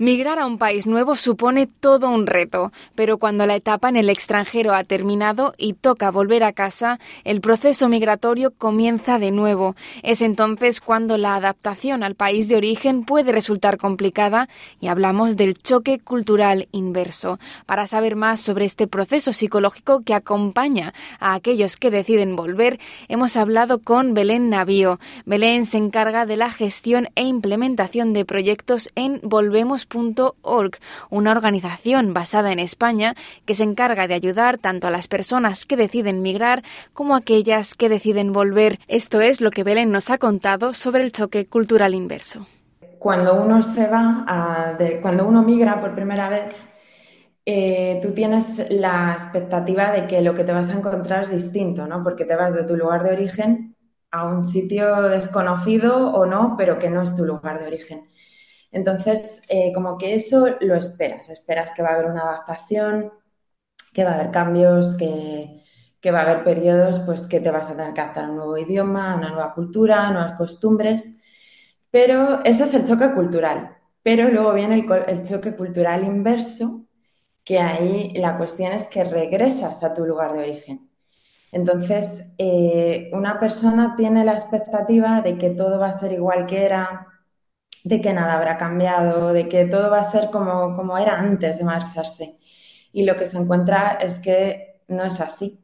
Migrar a un país nuevo supone todo un reto, pero cuando la etapa en el extranjero ha terminado y toca volver a casa, el proceso migratorio comienza de nuevo. Es entonces cuando la adaptación al país de origen puede resultar complicada y hablamos del choque cultural inverso. Para saber más sobre este proceso psicológico que acompaña a aquellos que deciden volver, hemos hablado con Belén Navío. Belén se encarga de la gestión e implementación de proyectos en Volvemos una organización basada en España que se encarga de ayudar tanto a las personas que deciden migrar como a aquellas que deciden volver. Esto es lo que Belén nos ha contado sobre el choque cultural inverso. Cuando uno se va, cuando uno migra por primera vez, eh, tú tienes la expectativa de que lo que te vas a encontrar es distinto, ¿no? Porque te vas de tu lugar de origen a un sitio desconocido o no, pero que no es tu lugar de origen. Entonces, eh, como que eso lo esperas, esperas que va a haber una adaptación, que va a haber cambios, que, va a haber periodos pues, que te vas a tener que adaptar a un nuevo idioma, a una nueva cultura, nuevas costumbres, pero ese es el choque cultural. Pero luego viene el, choque cultural inverso, que ahí la cuestión es que regresas a tu lugar de origen. Entonces, eh, una persona tiene la expectativa de que todo va a ser igual que era, de que nada habrá cambiado, de que todo va a ser como, como era antes de marcharse. Y lo que se encuentra es que no es así.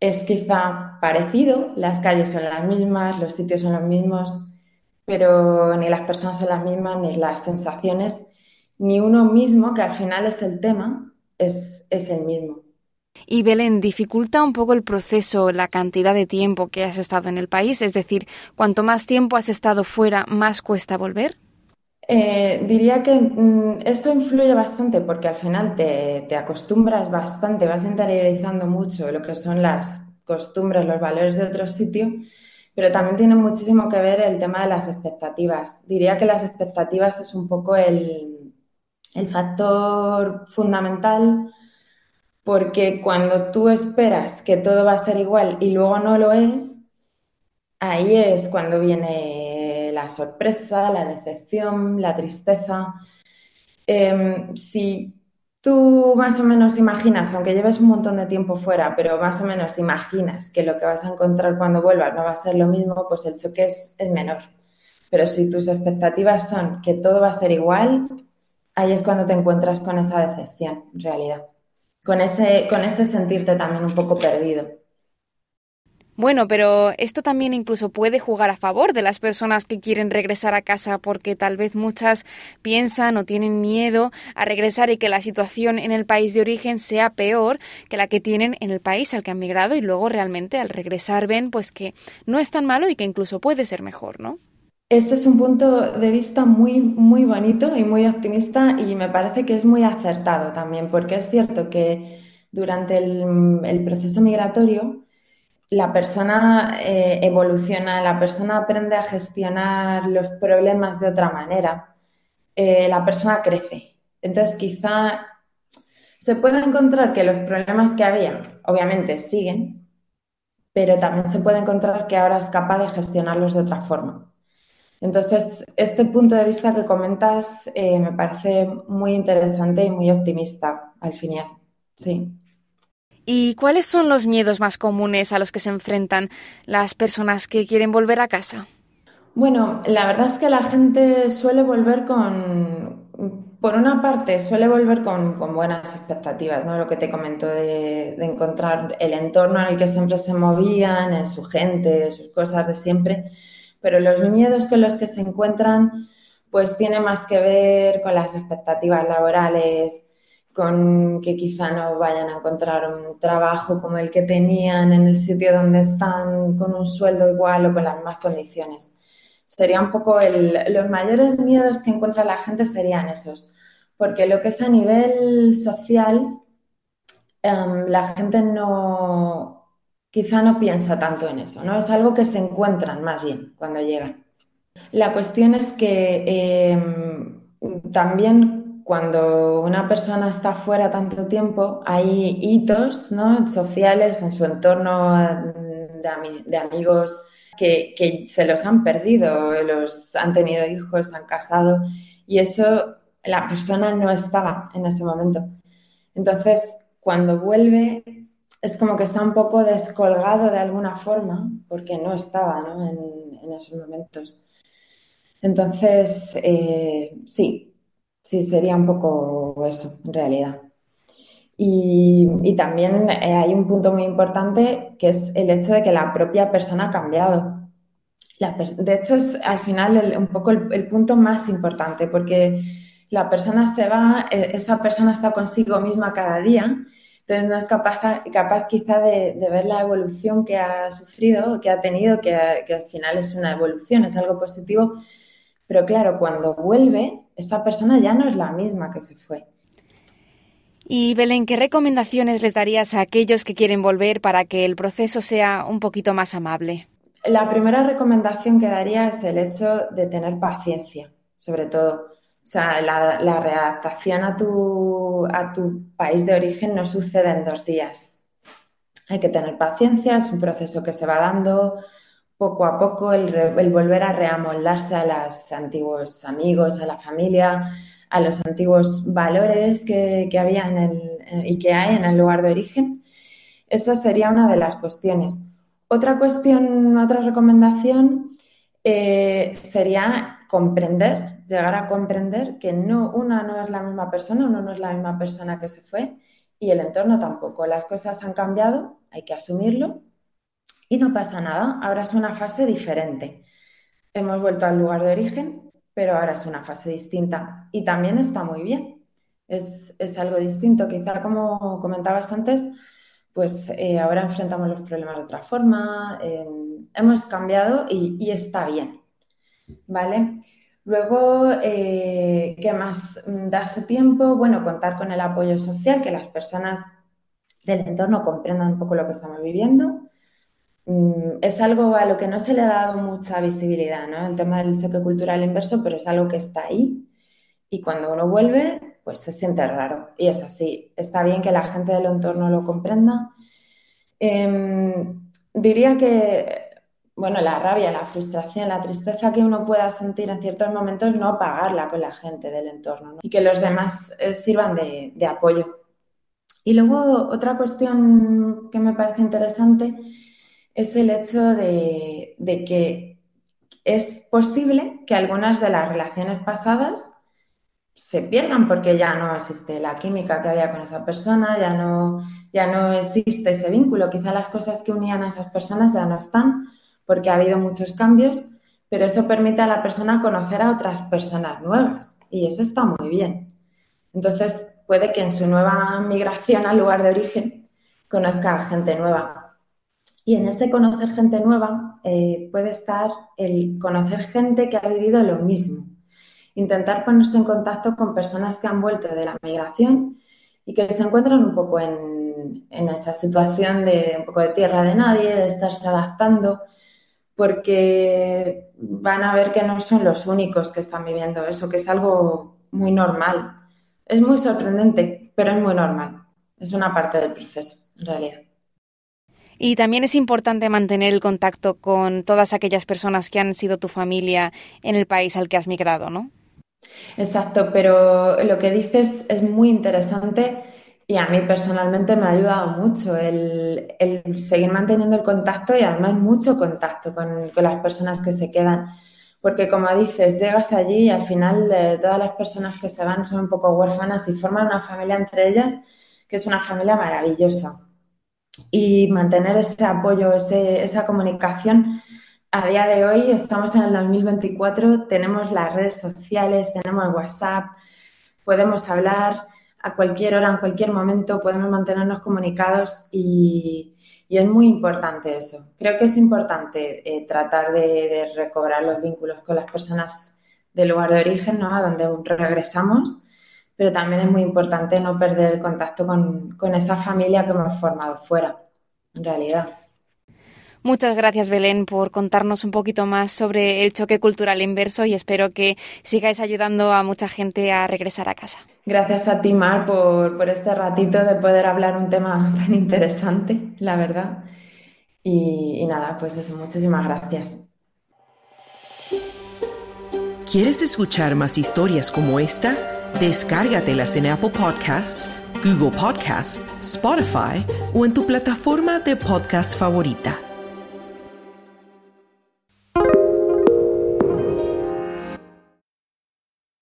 Es quizá parecido, las calles son las mismas, los sitios son los mismos, pero ni las personas son las mismas, ni las sensaciones, ni uno mismo, que al final es el tema, es, es el mismo. Y Belén, ¿dificulta un poco el proceso la cantidad de tiempo que has estado en el país? Es decir, cuanto más tiempo has estado fuera, más cuesta volver. Eh, diría que mm, eso influye bastante porque al final te, te, acostumbras bastante, vas interiorizando mucho lo que son las costumbres, los valores de otro sitio, pero también tiene muchísimo que ver el tema de las expectativas. Diría que las expectativas es un poco el, el factor fundamental porque cuando tú esperas que todo va a ser igual y luego no lo es, ahí es cuando viene la sorpresa, la decepción, la tristeza. Em, si tú más o menos imaginas, aunque lleves un montón de tiempo fuera, pero más o menos imaginas que lo que vas a encontrar cuando vuelvas no va a ser lo mismo, pues el choque es, es menor. Pero si tus expectativas son que todo va a ser igual, ahí es cuando te encuentras con esa decepción, en realidad con ese, con ese sentirte también un poco perdido. Bueno, pero esto también incluso puede jugar a favor de las personas que quieren regresar a casa porque tal vez muchas piensan o tienen miedo a regresar y que la situación en el país de origen sea peor que la que tienen en el país al que han migrado y luego realmente al regresar ven pues que no es tan malo y que incluso puede ser mejor, ¿no? Este es un punto de vista muy, muy bonito y muy optimista y me parece que es muy acertado también, porque es cierto que durante el, proceso migratorio la persona eh, evoluciona, la persona aprende a gestionar los problemas de otra manera, eh, la persona crece. Entonces quizá se puede encontrar que los problemas que había obviamente siguen, pero también se puede encontrar que ahora es capaz de gestionarlos de otra forma. Entonces, este punto de vista que comentas eh, me parece muy interesante y muy optimista al final. Sí. ¿Y cuáles son los miedos más comunes a los que se enfrentan las personas que quieren volver a casa? Bueno, la verdad es que la gente suele volver con, por una parte, suele volver con, buenas expectativas, ¿no? Lo que te comento de, de, encontrar el entorno en el que siempre se movían, en su gente, sus cosas de siempre pero los miedos con los que se encuentran pues tiene más que ver con las expectativas laborales, con que quizá no vayan a encontrar un trabajo como el que tenían en el sitio donde están, con un sueldo igual o con las mismas condiciones. Sería un poco los mayores miedos que encuentra la gente serían esos, porque lo que es a nivel social, em, la gente no, quizá no piensa tanto en eso, ¿no? Es algo que se encuentran más bien cuando llegan. La cuestión es que em, también cuando una persona está fuera tanto tiempo, hay hitos ¿no? sociales en su entorno de, amigos que, que, se los han perdido, los han tenido hijos, han casado y eso la persona no estaba en ese momento. Entonces, cuando vuelve, es como que está un poco descolgado de alguna forma, porque no estaba En, esos momentos. Entonces, eh, sí, sí, sería un poco eso, en realidad. Y, también eh, hay un punto muy importante que es el hecho de que la propia persona ha cambiado. de hecho, es al final un poco el punto más importante, porque la persona se va, e, esa persona está consigo misma cada día, entonces no es capaz, capaz quizá de, ver la evolución que ha sufrido, que ha tenido, que, al final es una evolución, es algo positivo, pero claro, cuando vuelve, esa persona ya no es la misma que se fue. Y Belén, ¿qué recomendaciones les darías a aquellos que quieren volver para que el proceso sea un poquito más amable? La primera recomendación que daría es el hecho de tener paciencia, sobre todo. O sea, la, readaptación a tu, a tu país de origen no sucede en dos días. Hay que tener paciencia, es un proceso que se va dando poco a poco, el, volver a reamoldarse a los antiguos amigos, a la familia, a los antiguos valores que, había en el, y que hay en el lugar de origen. Esa sería una de las cuestiones. Otra cuestión, otra recomendación eh, sería comprender llegar a comprender que no, una no es la misma persona, uno no es la misma persona que se fue y el entorno tampoco. Las cosas han cambiado, hay que asumirlo y no pasa nada. Ahora es una fase diferente. Hemos vuelto al lugar de origen, pero ahora es una fase distinta y también está muy bien. Es, algo distinto. Quizá como comentabas antes, pues eh, ahora enfrentamos los problemas de otra forma, eh, hemos cambiado y está bien. ¿Vale? Luego, eh, ¿qué más? Mm, darse tiempo, bueno, contar con el apoyo social, que las personas del entorno comprendan un poco lo que estamos viviendo. Mm, es algo a lo que no se le ha dado mucha visibilidad, ¿no? El tema del choque cultural inverso, pero es algo que está ahí y cuando uno vuelve, pues se siente raro. Y es así. Está bien que la gente del entorno lo comprenda. Em, diría que bueno, la rabia, la frustración, la tristeza que uno pueda sentir en ciertos momentos, no apagarla con la gente del entorno y que los demás eh, sirvan de, apoyo. Y luego otra cuestión que me parece interesante es el hecho de, de, que es posible que algunas de las relaciones pasadas se pierdan porque ya no existe la química que había con esa persona, ya no, ya no existe ese vínculo. Quizá las cosas que unían a esas personas ya no están porque ha habido muchos cambios, pero eso permite a la persona conocer a otras personas nuevas y eso está muy bien. Entonces, puede que en su nueva migración al lugar de origen conozca a gente nueva. Y en ese conocer gente nueva eh, puede estar el conocer gente que ha vivido lo mismo. Intentar ponerse en contacto con personas que han vuelto de la migración y que se encuentran un poco en, en esa situación de un poco de tierra de nadie, de estarse adaptando, porque van a ver que no son los únicos que están viviendo eso, que es algo muy normal. Es muy sorprendente, pero es muy normal. Es una parte del proceso, en realidad. Y también es importante mantener el contacto con todas aquellas personas que han sido tu familia en el país al que has migrado, ¿no? Exacto, pero lo que dices es muy interesante y a mí personalmente me ha ayudado mucho el, seguir manteniendo el contacto y además mucho contacto con, las personas que se quedan. Porque como dices, llegas allí y al final eh, todas las personas que se van son un poco huérfanas y forman una familia entre ellas que es una familia maravillosa. Y mantener ese apoyo, esa comunicación, a día de hoy estamos en el 2024, tenemos las redes sociales, tenemos WhatsApp, podemos hablar a cualquier hora, en cualquier momento, podemos mantenernos comunicados y, es muy importante eso. Creo que es importante eh, tratar de, recobrar los vínculos con las personas del lugar de origen, ¿no? A donde regresamos, pero también es muy importante no perder el contacto con, con esa familia que hemos formado fuera, en realidad. Muchas gracias, Belén, por contarnos un poquito más sobre el choque cultural inverso y espero que sigáis ayudando a mucha gente a regresar a casa. Gracias a ti, Mar, por, por este ratito de poder hablar un tema tan interesante, la verdad. Y, y nada, pues eso, muchísimas gracias. ¿Quieres escuchar más historias como esta? Descárgatelas en Apple Podcasts, Google Podcasts, Spotify o en tu plataforma de podcast favorita.